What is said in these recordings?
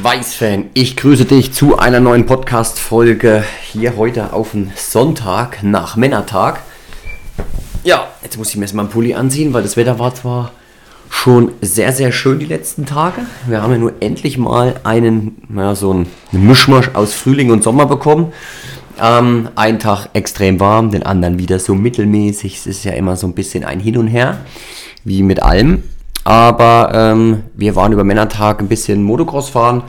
Schweißfan, ich grüße dich zu einer neuen Podcast-Folge hier heute auf den Sonntag nach Männertag. Ja, jetzt muss ich mir erstmal einen Pulli anziehen, weil das Wetter war zwar schon sehr, sehr schön die letzten Tage. Wir haben ja nur endlich mal einen, naja, so einen Mischmasch aus Frühling und Sommer bekommen. Ähm, einen Tag extrem warm, den anderen wieder so mittelmäßig. Es ist ja immer so ein bisschen ein Hin und Her, wie mit allem. Aber ähm, wir waren über Männertag ein bisschen Motocross fahren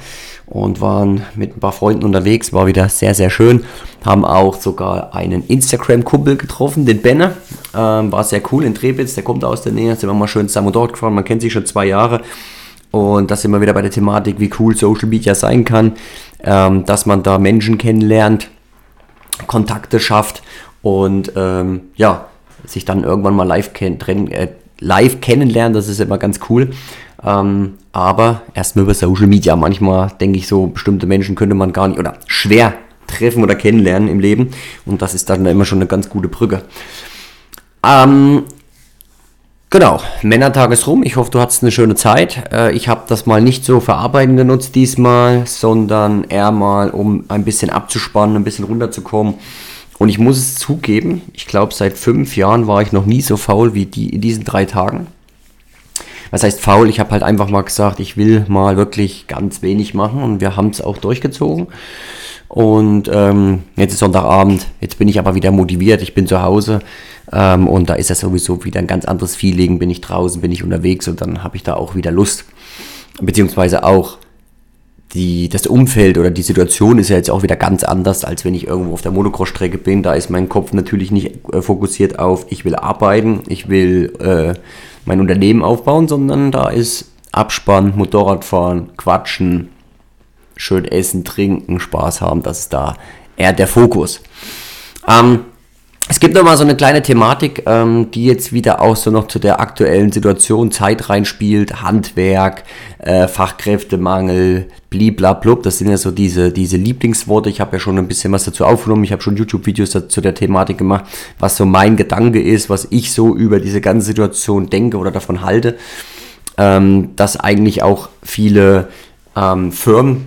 und waren mit ein paar Freunden unterwegs. War wieder sehr, sehr schön. Haben auch sogar einen Instagram-Kumpel getroffen, den Benne. Ähm, war sehr cool in Trebitz, der kommt aus der Nähe. Sind wir mal schön zusammen dort gefahren. Man kennt sich schon zwei Jahre. Und das sind wir wieder bei der Thematik, wie cool Social Media sein kann. Ähm, dass man da Menschen kennenlernt, Kontakte schafft und ähm, ja, sich dann irgendwann mal live kennt, äh, live kennenlernen, das ist immer ganz cool. Ähm, aber erst nur über Social Media. Manchmal denke ich so, bestimmte Menschen könnte man gar nicht oder schwer treffen oder kennenlernen im Leben. Und das ist dann immer schon eine ganz gute Brücke. Ähm, genau, Männertag ist rum. Ich hoffe, du hattest eine schöne Zeit. Äh, ich habe das mal nicht so verarbeiten genutzt diesmal, sondern eher mal, um ein bisschen abzuspannen, ein bisschen runterzukommen und ich muss es zugeben, ich glaube, seit fünf Jahren war ich noch nie so faul wie die in diesen drei Tagen. Was heißt faul? Ich habe halt einfach mal gesagt, ich will mal wirklich ganz wenig machen und wir haben es auch durchgezogen. Und ähm, jetzt ist Sonntagabend, jetzt bin ich aber wieder motiviert, ich bin zu Hause ähm, und da ist ja sowieso wieder ein ganz anderes Feeling, bin ich draußen, bin ich unterwegs und dann habe ich da auch wieder Lust. Beziehungsweise auch die, das Umfeld oder die Situation ist ja jetzt auch wieder ganz anders, als wenn ich irgendwo auf der Motocross-Strecke bin. Da ist mein Kopf natürlich nicht äh, fokussiert auf, ich will arbeiten, ich will äh, mein Unternehmen aufbauen, sondern da ist Abspann, Motorradfahren, Quatschen, schön essen, trinken, Spaß haben. Das ist da eher der Fokus. Ähm, es gibt nochmal so eine kleine Thematik, ähm, die jetzt wieder auch so noch zu der aktuellen Situation Zeit reinspielt. Handwerk, äh, Fachkräftemangel, bliblablub. Das sind ja so diese, diese Lieblingsworte. Ich habe ja schon ein bisschen was dazu aufgenommen. Ich habe schon YouTube-Videos zu der Thematik gemacht, was so mein Gedanke ist, was ich so über diese ganze Situation denke oder davon halte. Ähm, dass eigentlich auch viele ähm, Firmen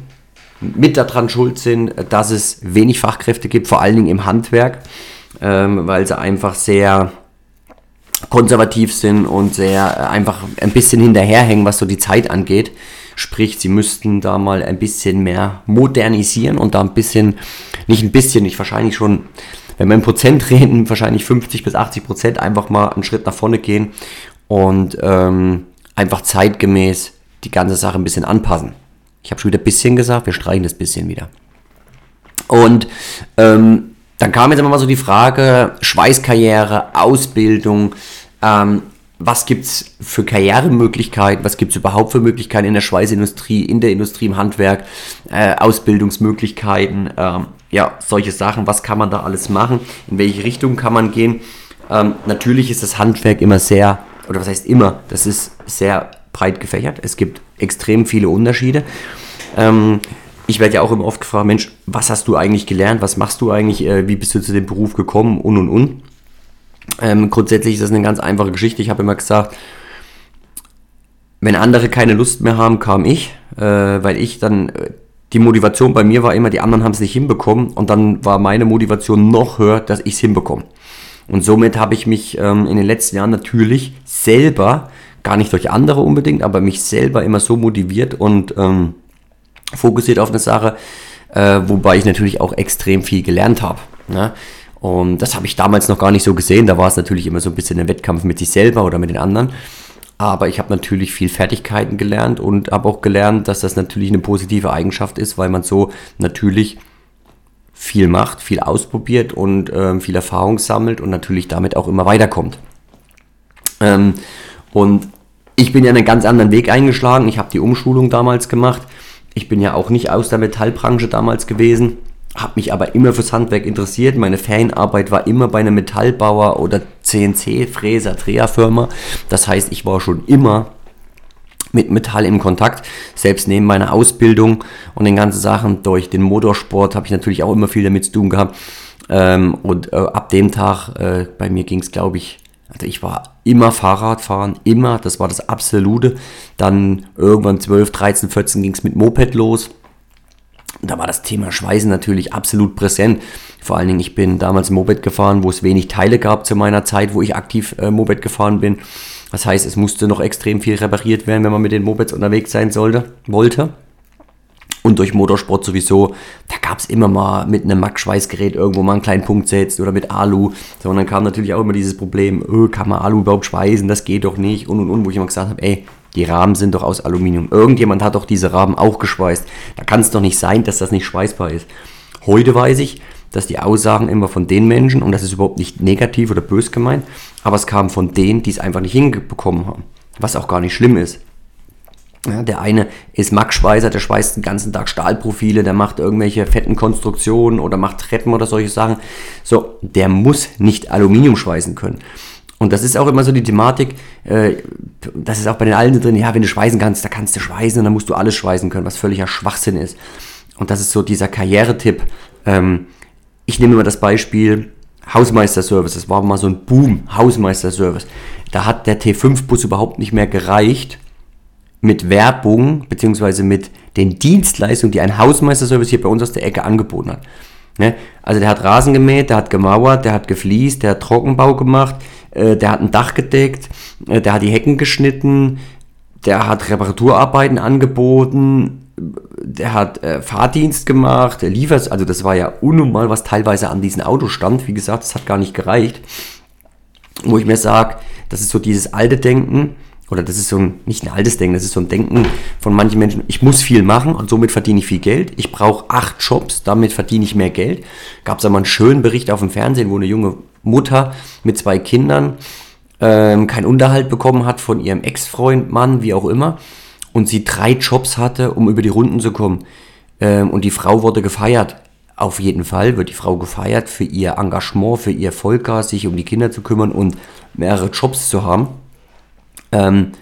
mit daran schuld sind, dass es wenig Fachkräfte gibt, vor allen Dingen im Handwerk ähm, weil sie einfach sehr konservativ sind und sehr äh, einfach ein bisschen hinterherhängen, was so die Zeit angeht. Sprich, sie müssten da mal ein bisschen mehr modernisieren und da ein bisschen, nicht ein bisschen, nicht wahrscheinlich schon, wenn wir in Prozent reden, wahrscheinlich 50 bis 80 Prozent einfach mal einen Schritt nach vorne gehen und ähm, einfach zeitgemäß die ganze Sache ein bisschen anpassen. Ich habe schon wieder ein bisschen gesagt, wir streichen das bisschen wieder. Und ähm, dann kam jetzt immer mal so die Frage, Schweißkarriere, Ausbildung, ähm, was gibt es für Karrieremöglichkeiten, was gibt es überhaupt für Möglichkeiten in der Schweißindustrie, in der Industrie, im Handwerk, äh, Ausbildungsmöglichkeiten, ähm, ja, solche Sachen, was kann man da alles machen, in welche Richtung kann man gehen. Ähm, natürlich ist das Handwerk immer sehr, oder was heißt immer, das ist sehr breit gefächert, es gibt extrem viele Unterschiede. Ähm, ich werde ja auch immer oft gefragt, Mensch, was hast du eigentlich gelernt, was machst du eigentlich, äh, wie bist du zu dem Beruf gekommen und und und. Ähm, grundsätzlich ist das eine ganz einfache Geschichte. Ich habe immer gesagt, wenn andere keine Lust mehr haben, kam ich, äh, weil ich dann, äh, die Motivation bei mir war immer, die anderen haben es nicht hinbekommen und dann war meine Motivation noch höher, dass ich es hinbekomme. Und somit habe ich mich ähm, in den letzten Jahren natürlich selber, gar nicht durch andere unbedingt, aber mich selber immer so motiviert und ähm, fokussiert auf eine Sache, äh, wobei ich natürlich auch extrem viel gelernt habe. Ne? Und das habe ich damals noch gar nicht so gesehen. Da war es natürlich immer so ein bisschen ein Wettkampf mit sich selber oder mit den anderen. Aber ich habe natürlich viel Fertigkeiten gelernt und habe auch gelernt, dass das natürlich eine positive Eigenschaft ist, weil man so natürlich viel macht, viel ausprobiert und ähm, viel Erfahrung sammelt und natürlich damit auch immer weiterkommt. Ähm, und ich bin ja einen ganz anderen Weg eingeschlagen. Ich habe die Umschulung damals gemacht ich bin ja auch nicht aus der Metallbranche damals gewesen, habe mich aber immer fürs Handwerk interessiert. Meine Ferienarbeit war immer bei einem Metallbauer oder CNC-Fräser, Dreherfirma. Das heißt, ich war schon immer mit Metall im Kontakt. Selbst neben meiner Ausbildung und den ganzen Sachen durch den Motorsport habe ich natürlich auch immer viel damit zu tun gehabt. Ähm, und äh, ab dem Tag, äh, bei mir ging es, glaube ich, Also ich war immer Fahrradfahren, immer, das war das Absolute. Dann irgendwann 12, 13, 14 ging es mit Moped los. Da war das Thema Schweißen natürlich absolut präsent. Vor allen Dingen, ich bin damals Moped gefahren, wo es wenig Teile gab zu meiner Zeit, wo ich aktiv äh, Moped gefahren bin. Das heißt, es musste noch extrem viel repariert werden, wenn man mit den Mopeds unterwegs sein sollte, wollte. Und durch Motorsport sowieso, da gab es immer mal mit einem Max-Schweißgerät irgendwo mal einen kleinen Punkt setzt oder mit Alu. So, und dann kam natürlich auch immer dieses Problem, öh, kann man Alu überhaupt schweißen, das geht doch nicht und und und, wo ich immer gesagt habe, ey, die Rahmen sind doch aus Aluminium. Irgendjemand hat doch diese Rahmen auch geschweißt. Da kann es doch nicht sein, dass das nicht schweißbar ist. Heute weiß ich, dass die Aussagen immer von den Menschen, und das ist überhaupt nicht negativ oder bös gemeint, aber es kam von denen, die es einfach nicht hinbekommen haben. Was auch gar nicht schlimm ist. Ja, der eine ist Max Schweißer, der schweißt den ganzen Tag Stahlprofile, der macht irgendwelche fetten Konstruktionen oder macht Treppen oder solche Sachen. So, der muss nicht Aluminium schweißen können. Und das ist auch immer so die Thematik, äh, das ist auch bei den Alten drin, ja, wenn du schweißen kannst, da kannst du schweißen und dann musst du alles schweißen können, was völliger Schwachsinn ist. Und das ist so dieser Karrieretipp. Ähm, ich nehme immer das Beispiel Hausmeisterservice, das war mal so ein Boom, Hausmeisterservice. Da hat der T5-Bus überhaupt nicht mehr gereicht, mit Werbung beziehungsweise mit den Dienstleistungen, die ein Hausmeisterservice hier bei uns aus der Ecke angeboten hat. Ne? Also der hat Rasen gemäht, der hat gemauert, der hat gefliest, der hat Trockenbau gemacht, äh, der hat ein Dach gedeckt, äh, der hat die Hecken geschnitten, der hat Reparaturarbeiten angeboten, der hat äh, Fahrdienst gemacht, der liefert, also das war ja unnormal, was teilweise an diesen Autos stand. Wie gesagt, das hat gar nicht gereicht. Wo ich mir sage, das ist so dieses alte Denken, oder das ist so ein, nicht ein altes Denken, das ist so ein Denken von manchen Menschen, ich muss viel machen und somit verdiene ich viel Geld. Ich brauche acht Jobs, damit verdiene ich mehr Geld. Gab es einmal einen schönen Bericht auf dem Fernsehen, wo eine junge Mutter mit zwei Kindern ähm, keinen Unterhalt bekommen hat von ihrem Ex-Freund, Mann, wie auch immer, und sie drei Jobs hatte, um über die Runden zu kommen. Ähm, und die Frau wurde gefeiert. Auf jeden Fall wird die Frau gefeiert für ihr Engagement, für ihr Vollgas, sich um die Kinder zu kümmern und mehrere Jobs zu haben. Ähm,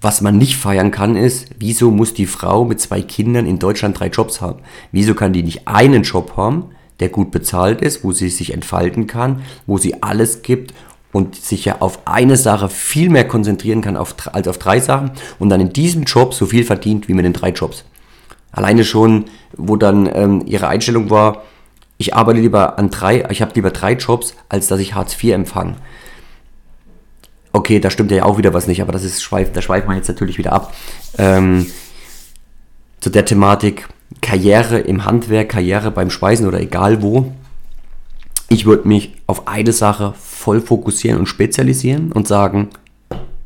was man nicht feiern kann, ist, wieso muss die Frau mit zwei Kindern in Deutschland drei Jobs haben? Wieso kann die nicht einen Job haben, der gut bezahlt ist, wo sie sich entfalten kann, wo sie alles gibt und sich ja auf eine Sache viel mehr konzentrieren kann auf, als auf drei Sachen und dann in diesem Job so viel verdient wie mit den drei Jobs. Alleine schon, wo dann ähm, ihre Einstellung war, ich arbeite lieber an drei, ich habe lieber drei Jobs, als dass ich Hartz IV empfange. Okay, da stimmt ja auch wieder was nicht, aber das ist schweif, da schweift man jetzt natürlich wieder ab. Ähm, zu der Thematik Karriere im Handwerk, Karriere beim Speisen oder egal wo. Ich würde mich auf eine Sache voll fokussieren und spezialisieren und sagen,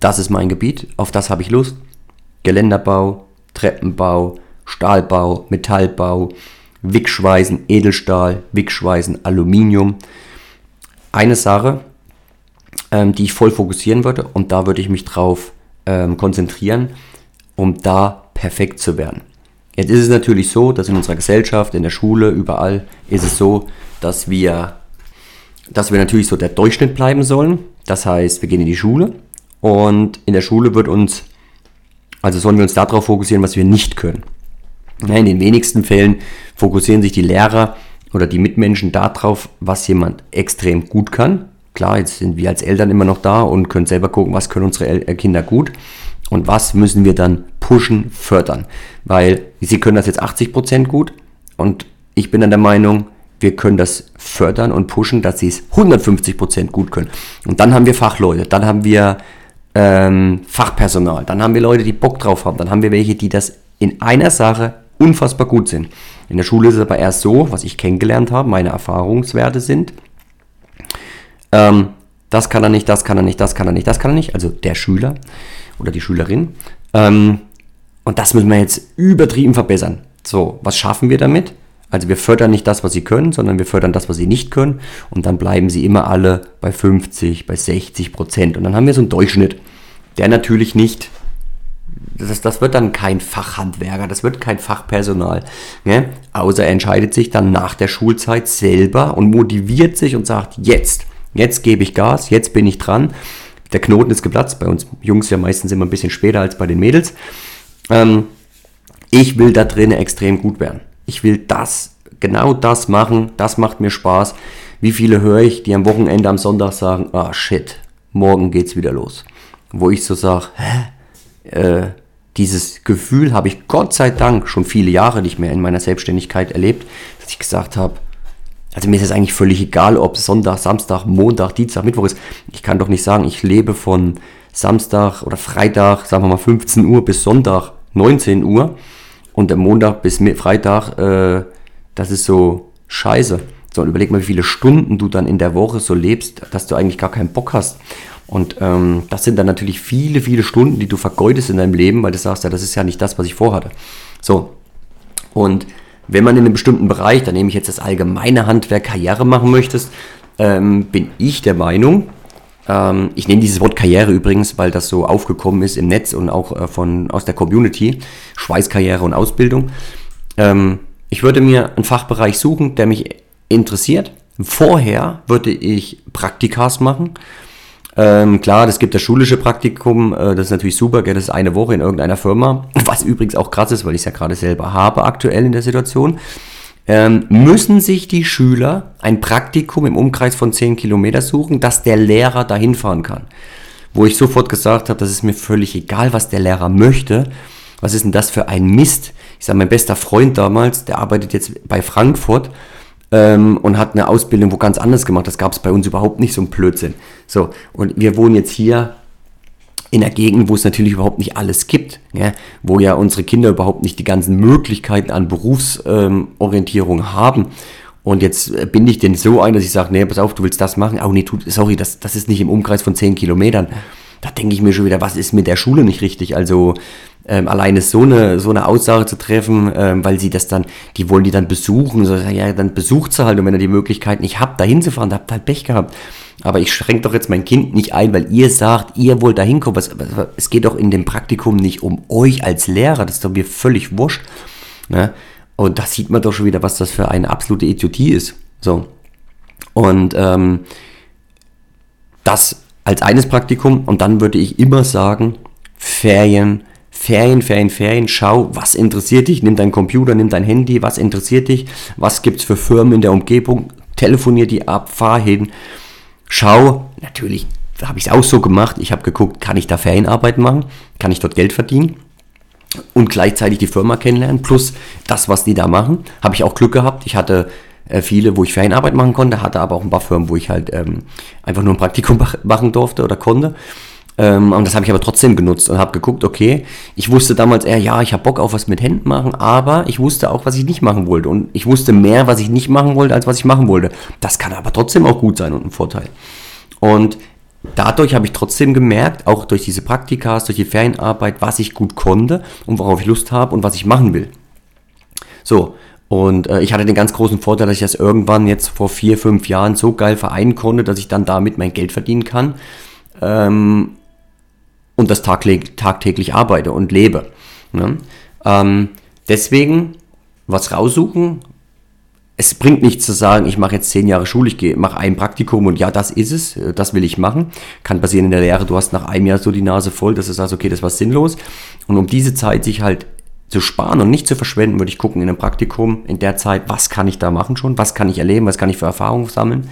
das ist mein Gebiet, auf das habe ich Lust. Geländerbau, Treppenbau, Stahlbau, Metallbau, Wickschweißen, Edelstahl, Wickschweißen, Aluminium. Eine Sache, ähm, die ich voll fokussieren würde und da würde ich mich drauf ähm, konzentrieren, um da perfekt zu werden. Jetzt ist es natürlich so, dass in unserer Gesellschaft, in der Schule, überall ist es so, dass wir, dass wir natürlich so der Durchschnitt bleiben sollen. Das heißt, wir gehen in die Schule und in der Schule wird uns, also sollen wir uns darauf fokussieren, was wir nicht können. in den wenigsten Fällen fokussieren sich die Lehrer oder die Mitmenschen darauf, was jemand extrem gut kann. Klar, jetzt sind wir als Eltern immer noch da und können selber gucken, was können unsere äh, Kinder gut und was müssen wir dann pushen, fördern. Weil sie können das jetzt 80% gut und ich bin dann der Meinung, wir können das fördern und pushen, dass sie es 150% gut können. Und dann haben wir Fachleute, dann haben wir ähm, Fachpersonal, dann haben wir Leute, die Bock drauf haben, dann haben wir welche, die das in einer Sache unfassbar gut sind. In der Schule ist es aber erst so, was ich kennengelernt habe, meine Erfahrungswerte sind, ähm, das kann er nicht, das kann er nicht, das kann er nicht, das kann er nicht. Also der Schüler oder die Schülerin. Ähm, und das müssen wir jetzt übertrieben verbessern. So, was schaffen wir damit? Also wir fördern nicht das, was sie können, sondern wir fördern das, was sie nicht können. Und dann bleiben sie immer alle bei 50, bei 60 Prozent. Und dann haben wir so einen Durchschnitt, der natürlich nicht, das, das wird dann kein Fachhandwerker, das wird kein Fachpersonal. Ne? Außer er entscheidet sich dann nach der Schulzeit selber und motiviert sich und sagt, jetzt Jetzt gebe ich Gas, jetzt bin ich dran. Der Knoten ist geplatzt. Bei uns Jungs ja meistens immer ein bisschen später als bei den Mädels. Ähm, ich will da drinnen extrem gut werden. Ich will das, genau das machen. Das macht mir Spaß. Wie viele höre ich, die am Wochenende, am Sonntag sagen, ah shit, morgen geht's wieder los. Wo ich so sage, hä? Äh, dieses Gefühl habe ich Gott sei Dank schon viele Jahre nicht mehr in meiner Selbstständigkeit erlebt, dass ich gesagt habe, also mir ist es eigentlich völlig egal, ob Sonntag, Samstag, Montag, Dienstag, Mittwoch ist. Ich kann doch nicht sagen, ich lebe von Samstag oder Freitag, sagen wir mal 15 Uhr bis Sonntag 19 Uhr und der Montag bis Freitag, äh, das ist so scheiße. So, und überleg mal, wie viele Stunden du dann in der Woche so lebst, dass du eigentlich gar keinen Bock hast. Und ähm, das sind dann natürlich viele, viele Stunden, die du vergeudest in deinem Leben, weil du sagst, ja, das ist ja nicht das, was ich vorhatte. So. Und wenn man in einem bestimmten Bereich, da nehme ich jetzt das allgemeine Handwerk, Karriere machen möchtest, ähm, bin ich der Meinung, ähm, ich nehme dieses Wort Karriere übrigens, weil das so aufgekommen ist im Netz und auch äh, von, aus der Community, Schweißkarriere und Ausbildung. Ähm, ich würde mir einen Fachbereich suchen, der mich interessiert. Vorher würde ich Praktikas machen ähm, klar, es gibt das schulische Praktikum, äh, das ist natürlich super, gell, das ist eine Woche in irgendeiner Firma, was übrigens auch krass ist, weil ich es ja gerade selber habe aktuell in der Situation. Ähm, müssen sich die Schüler ein Praktikum im Umkreis von 10 Kilometer suchen, dass der Lehrer dahin fahren kann. Wo ich sofort gesagt habe, das ist mir völlig egal, was der Lehrer möchte. Was ist denn das für ein Mist? Ich sage, mein bester Freund damals, der arbeitet jetzt bei Frankfurt ähm, und hat eine Ausbildung wo ganz anders gemacht. Das gab es bei uns überhaupt nicht, so ein Blödsinn. So, und wir wohnen jetzt hier in der Gegend, wo es natürlich überhaupt nicht alles gibt, ja, wo ja unsere Kinder überhaupt nicht die ganzen Möglichkeiten an Berufsorientierung ähm, haben. Und jetzt äh, bin ich denn so ein, dass ich sage, nee, pass auf, du willst das machen. Oh nee, tu, sorry, das, das ist nicht im Umkreis von 10 Kilometern. Da denke ich mir schon wieder, was ist mit der Schule nicht richtig? Also ähm, alleine so eine, so eine Aussage zu treffen, ähm, weil sie das dann, die wollen die dann besuchen, so, ja, dann besucht sie halt und wenn ihr die Möglichkeit nicht habt, da hinzufahren, da habt ihr halt Pech gehabt. Aber ich schränke doch jetzt mein Kind nicht ein, weil ihr sagt, ihr wollt da hinkommen. Es geht doch in dem Praktikum nicht um euch als Lehrer, das ist doch mir völlig wurscht. Ne? Und da sieht man doch schon wieder, was das für eine absolute Idiotie ist. So. Und ähm, das als eines Praktikum und dann würde ich immer sagen, Ferien Ferien, Ferien, Ferien, schau, was interessiert dich, nimm deinen Computer, nimm dein Handy, was interessiert dich, was gibt es für Firmen in der Umgebung, telefonier die ab, fahr hin, schau, natürlich habe ich es auch so gemacht, ich habe geguckt, kann ich da Ferienarbeit machen, kann ich dort Geld verdienen? Und gleichzeitig die Firma kennenlernen, plus das, was die da machen, habe ich auch Glück gehabt, ich hatte äh, viele, wo ich Ferienarbeit machen konnte, hatte aber auch ein paar Firmen, wo ich halt ähm, einfach nur ein Praktikum machen durfte oder konnte ähm, und das habe ich aber trotzdem genutzt und habe geguckt, okay, ich wusste damals eher, ja, ich habe Bock auf was mit Händen machen, aber ich wusste auch, was ich nicht machen wollte. Und ich wusste mehr, was ich nicht machen wollte, als was ich machen wollte. Das kann aber trotzdem auch gut sein und ein Vorteil. Und dadurch habe ich trotzdem gemerkt, auch durch diese Praktikas, durch die Ferienarbeit, was ich gut konnte und worauf ich Lust habe und was ich machen will. So, und äh, ich hatte den ganz großen Vorteil, dass ich das irgendwann jetzt vor vier, fünf Jahren so geil vereinen konnte, dass ich dann damit mein Geld verdienen kann. Ähm, und das tagtäglich arbeite und lebe. Ne? Ähm, deswegen was raussuchen. Es bringt nichts zu sagen, ich mache jetzt zehn Jahre Schule, ich mache ein Praktikum und ja, das ist es, äh, das will ich machen. Kann passieren in der Lehre, du hast nach einem Jahr so die Nase voll, dass du sagst, okay, das war sinnlos. Und um diese Zeit sich halt zu sparen und nicht zu verschwenden, würde ich gucken in einem Praktikum in der Zeit, was kann ich da machen schon, was kann ich erleben, was kann ich für Erfahrungen sammeln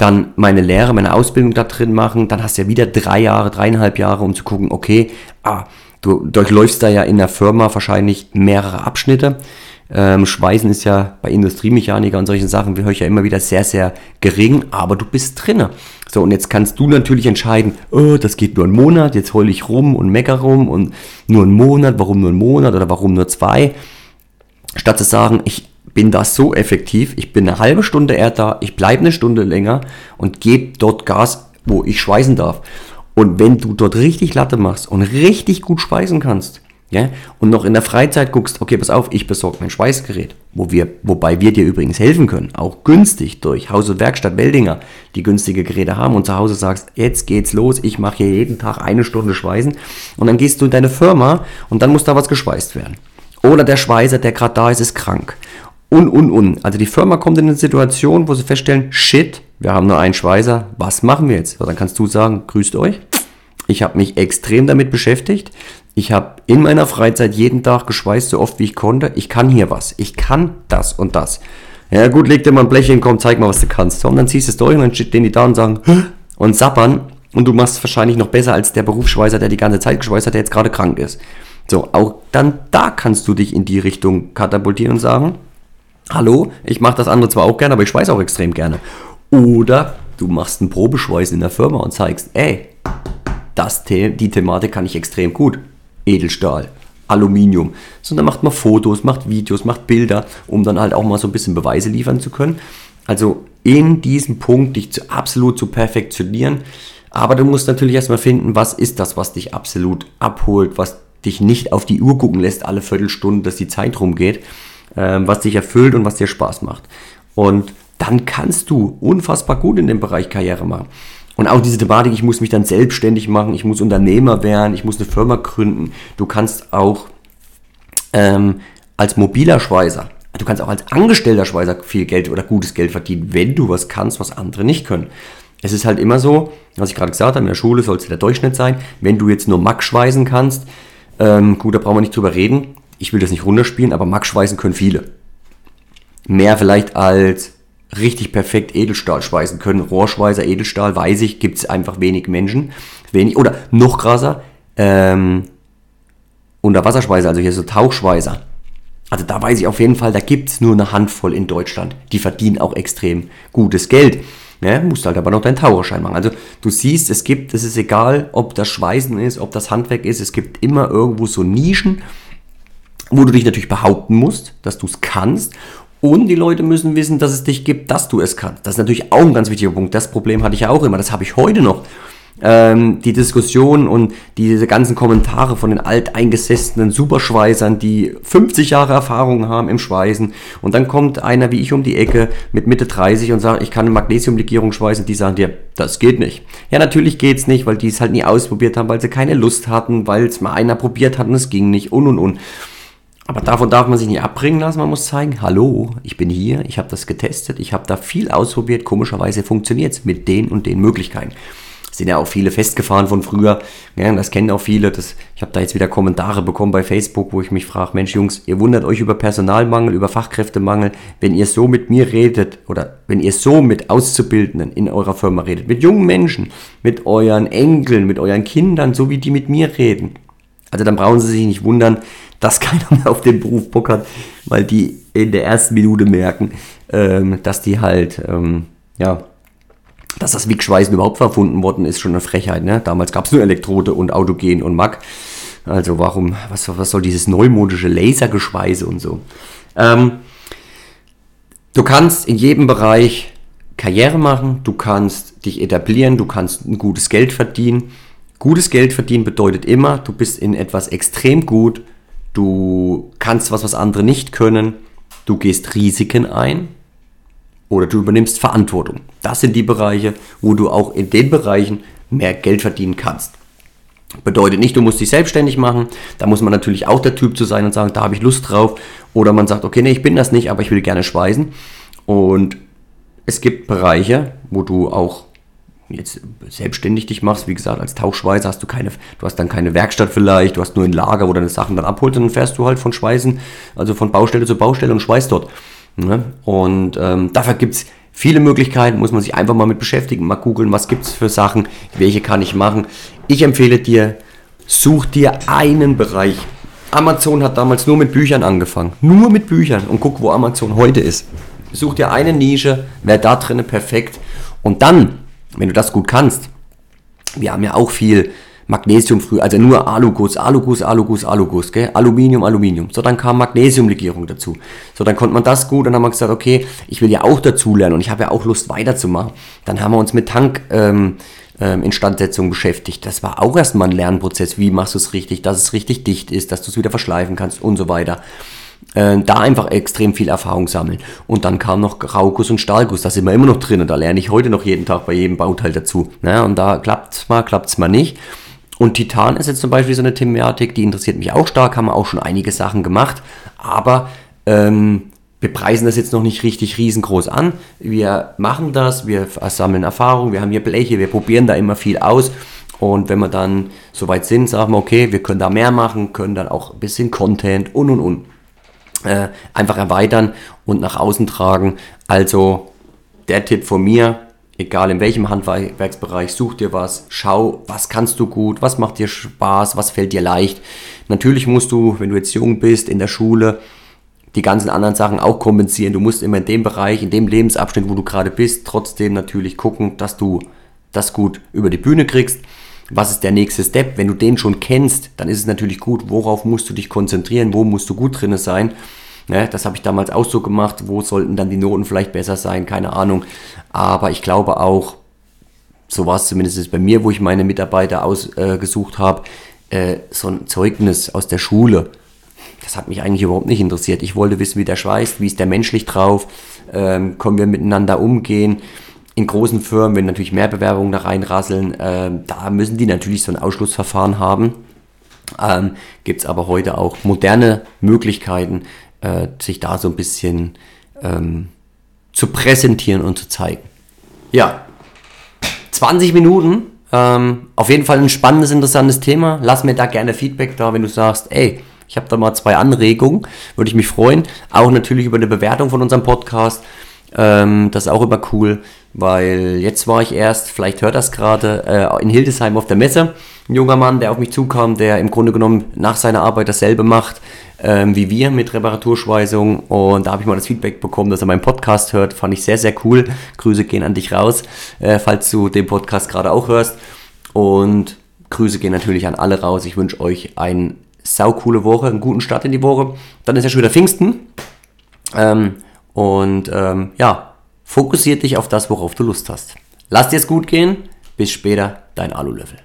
dann meine Lehre, meine Ausbildung da drin machen, dann hast du ja wieder drei Jahre, dreieinhalb Jahre, um zu gucken, okay, ah, du durchläufst da ja in der Firma wahrscheinlich mehrere Abschnitte. Ähm, Schweißen ist ja bei Industriemechanikern und solchen Sachen, wir hören ja immer wieder sehr, sehr gering, aber du bist drinne. So, und jetzt kannst du natürlich entscheiden, oh, das geht nur einen Monat, jetzt heule ich rum und mecker rum und nur einen Monat, warum nur einen Monat oder warum nur zwei? Statt zu sagen, ich bin da so effektiv. Ich bin eine halbe Stunde eher da, ich bleibe eine Stunde länger und gebe dort Gas, wo ich schweißen darf. Und wenn du dort richtig Latte machst und richtig gut speisen kannst, ja, und noch in der Freizeit guckst, okay, pass auf, ich besorge mein Schweißgerät, wo wir, wobei wir dir übrigens helfen können, auch günstig durch Haus- und Werkstatt Weldinger, die günstige Geräte haben und zu Hause sagst, jetzt geht's los, ich mache hier jeden Tag eine Stunde Schweißen und dann gehst du in deine Firma und dann muss da was geschweißt werden. Oder der Schweißer, der gerade da ist, ist krank und, und, und. Also die Firma kommt in eine Situation, wo sie feststellen, shit, wir haben nur einen Schweißer, was machen wir jetzt? Dann kannst du sagen, grüßt euch. Ich habe mich extrem damit beschäftigt. Ich habe in meiner Freizeit jeden Tag geschweißt, so oft wie ich konnte. Ich kann hier was. Ich kann das und das. Ja gut, leg dir mal ein Blech hin, komm, zeig mal, was du kannst. Und dann ziehst du es durch und dann stehen die da und sagen, und sappern. und du machst es wahrscheinlich noch besser als der Berufsschweißer, der die ganze Zeit geschweißt hat, der jetzt gerade krank ist. So, auch dann da kannst du dich in die Richtung katapultieren und sagen, hallo, ich mache das andere zwar auch gerne, aber ich schweiße auch extrem gerne. Oder du machst einen Probeschweiß in der Firma und zeigst, ey, das, die Thematik kann ich extrem gut. Edelstahl, Aluminium. Sondern macht man Fotos, macht Videos, macht Bilder, um dann halt auch mal so ein bisschen Beweise liefern zu können. Also in diesem Punkt dich zu, absolut zu perfektionieren. Aber du musst natürlich erstmal finden, was ist das, was dich absolut abholt, was dich nicht auf die Uhr gucken lässt, alle Viertelstunde, dass die Zeit rumgeht, ähm, was dich erfüllt und was dir Spaß macht. Und dann kannst du unfassbar gut in dem Bereich Karriere machen. Und auch diese Thematik, ich muss mich dann selbstständig machen, ich muss Unternehmer werden, ich muss eine Firma gründen. Du kannst auch ähm, als mobiler Schweißer, du kannst auch als angestellter Schweißer viel Geld oder gutes Geld verdienen, wenn du was kannst, was andere nicht können. Es ist halt immer so, was ich gerade gesagt habe, in der Schule soll es der Durchschnitt sein. Wenn du jetzt nur Max schweißen kannst, ähm, gut, da brauchen wir nicht drüber reden. Ich will das nicht runterspielen, aber Max schweißen können viele. Mehr vielleicht als richtig perfekt Edelstahl schweißen können. Rohrschweißer, Edelstahl, weiß ich, gibt es einfach wenig Menschen. Wenig, oder noch krasser, ähm, Unterwasserschweißer, also hier so Tauchschweißer. Also da weiß ich auf jeden Fall, da gibt es nur eine Handvoll in Deutschland. Die verdienen auch extrem gutes Geld. Ne? Musst halt aber noch deinen Taucherschein machen. Also du siehst, es gibt, es ist egal, ob das Schweißen ist, ob das Handwerk ist, es gibt immer irgendwo so Nischen, wo du dich natürlich behaupten musst, dass du es kannst und die Leute müssen wissen, dass es dich gibt, dass du es kannst. Das ist natürlich auch ein ganz wichtiger Punkt. Das Problem hatte ich ja auch immer. Das habe ich heute noch. Ähm, die Diskussion und diese ganzen Kommentare von den alteingesessenen Superschweißern, die 50 Jahre Erfahrung haben im Schweißen. Und dann kommt einer wie ich um die Ecke mit Mitte 30 und sagt, ich kann eine Magnesiumlegierung schweißen. Die sagen dir, das geht nicht. Ja, natürlich geht's nicht, weil die es halt nie ausprobiert haben, weil sie keine Lust hatten, weil es mal einer probiert hat und es ging nicht und und und. Aber davon darf man sich nicht abbringen lassen. Man muss zeigen, hallo, ich bin hier, ich habe das getestet, ich habe da viel ausprobiert. Komischerweise funktioniert es mit den und den Möglichkeiten. Sind ja auch viele festgefahren von früher. Ja, das kennen auch viele. Das, ich habe da jetzt wieder Kommentare bekommen bei Facebook, wo ich mich frage, Mensch Jungs, ihr wundert euch über Personalmangel, über Fachkräftemangel. Wenn ihr so mit mir redet oder wenn ihr so mit Auszubildenden in eurer Firma redet, mit jungen Menschen, mit euren Enkeln, mit euren Kindern, so wie die mit mir reden. Also dann brauchen sie sich nicht wundern, dass keiner mehr auf den Beruf Bock hat, weil die in der ersten Minute merken, ähm, dass die halt, ähm, ja, dass das Wigschweißen überhaupt erfunden worden ist, schon eine Frechheit. Ne? Damals gab es nur Elektrode und Autogen und Mack. Also warum, was, was soll dieses neumodische Lasergeschweiße und so? Ähm, du kannst in jedem Bereich Karriere machen, du kannst dich etablieren, du kannst ein gutes Geld verdienen. Gutes Geld verdienen bedeutet immer, du bist in etwas extrem gut, du kannst was, was andere nicht können, du gehst Risiken ein oder du übernimmst Verantwortung. Das sind die Bereiche, wo du auch in den Bereichen mehr Geld verdienen kannst. Bedeutet nicht, du musst dich selbstständig machen. Da muss man natürlich auch der Typ zu sein und sagen, da habe ich Lust drauf. Oder man sagt, okay, nee, ich bin das nicht, aber ich will gerne schweißen. Und es gibt Bereiche, wo du auch jetzt selbstständig dich machst, wie gesagt, als Tauchschweißer hast du keine, du hast dann keine Werkstatt vielleicht, du hast nur ein Lager, wo deine Sachen dann abholst und dann fährst du halt von Schweißen, also von Baustelle zu Baustelle und schweißt dort. Ne? Und ähm, dafür gibt es viele Möglichkeiten, muss man sich einfach mal mit beschäftigen, mal googeln, was gibt es für Sachen, welche kann ich machen. Ich empfehle dir, such dir einen Bereich. Amazon hat damals nur mit Büchern angefangen, nur mit Büchern und guck, wo Amazon heute ist. Such dir eine Nische, wer da drinnen perfekt und dann wenn du das gut kannst, wir haben ja auch viel Magnesium früher, also nur Aluguss, Aluguss, Aluguss, Aluguss, gell? Aluminium, Aluminium. So, dann kam Magnesiumlegierung dazu. So, dann konnte man das gut, dann haben wir gesagt, okay, ich will ja auch dazu lernen und ich habe ja auch Lust weiterzumachen. Dann haben wir uns mit Tankinstandsetzung ähm, ähm, beschäftigt. Das war auch erstmal ein Lernprozess. Wie machst du es richtig, dass es richtig dicht ist, dass du es wieder verschleifen kannst und so weiter äh, da einfach extrem viel Erfahrung sammeln. Und dann kam noch Rauguss und Stahlguss, da sind wir immer noch drin und da lerne ich heute noch jeden Tag bei jedem Bauteil dazu. Ne? Und da klappt es mal, klappt es mal nicht. Und Titan ist jetzt zum Beispiel so eine Thematik, die interessiert mich auch stark, haben wir auch schon einige Sachen gemacht, aber ähm, wir preisen das jetzt noch nicht richtig riesengroß an. Wir machen das, wir sammeln Erfahrung, wir haben hier Bleche, wir probieren da immer viel aus. Und wenn wir dann soweit sind, sagen wir, okay, wir können da mehr machen, können dann auch ein bisschen Content und und und äh, einfach erweitern und nach außen tragen. Also der Tipp von mir, egal in welchem Handwerksbereich, such dir was, schau, was kannst du gut, was macht dir Spaß, was fällt dir leicht. Natürlich musst du, wenn du jetzt jung bist, in der Schule, die ganzen anderen Sachen auch kompensieren. Du musst immer in dem Bereich, in dem Lebensabschnitt, wo du gerade bist, trotzdem natürlich gucken, dass du das gut über die Bühne kriegst. Was ist der nächste Step? Wenn du den schon kennst, dann ist es natürlich gut, worauf musst du dich konzentrieren, wo musst du gut drin sein. Ne, das habe ich damals auch so gemacht. Wo sollten dann die Noten vielleicht besser sein? Keine Ahnung. Aber ich glaube auch, so war es zumindest bei mir, wo ich meine Mitarbeiter ausgesucht äh, habe, äh, so ein Zeugnis aus der Schule. Das hat mich eigentlich überhaupt nicht interessiert. Ich wollte wissen, wie der schweißt, wie ist der menschlich drauf, ähm, können wir miteinander umgehen. In großen Firmen, wenn natürlich mehr Bewerbungen da reinrasseln, äh, da müssen die natürlich so ein Ausschlussverfahren haben. Ähm, Gibt es aber heute auch moderne Möglichkeiten, äh, sich da so ein bisschen ähm, zu präsentieren und zu zeigen. Ja, 20 Minuten. Ähm, auf jeden Fall ein spannendes, interessantes Thema. Lass mir da gerne Feedback da, wenn du sagst, ey, ich habe da mal zwei Anregungen, würde ich mich freuen. Auch natürlich über eine Bewertung von unserem Podcast. Ähm, das ist auch immer cool, weil jetzt war ich erst, vielleicht hört das gerade, äh, in Hildesheim auf der Messe. Ein junger Mann, der auf mich zukam, der im Grunde genommen nach seiner Arbeit dasselbe macht ähm, wie wir mit Reparaturschweißung. Und da habe ich mal das Feedback bekommen, dass er meinen Podcast hört. Fand ich sehr, sehr cool. Grüße gehen an dich raus, äh, falls du den Podcast gerade auch hörst. Und Grüße gehen natürlich an alle raus. Ich wünsche euch eine saukoole Woche, einen guten Start in die Woche. Dann ist ja schon wieder Pfingsten. Ähm, und ähm, ja, fokussiert dich auf das, worauf du Lust hast. Lass dir es gut gehen. Bis später, dein Alulöffel.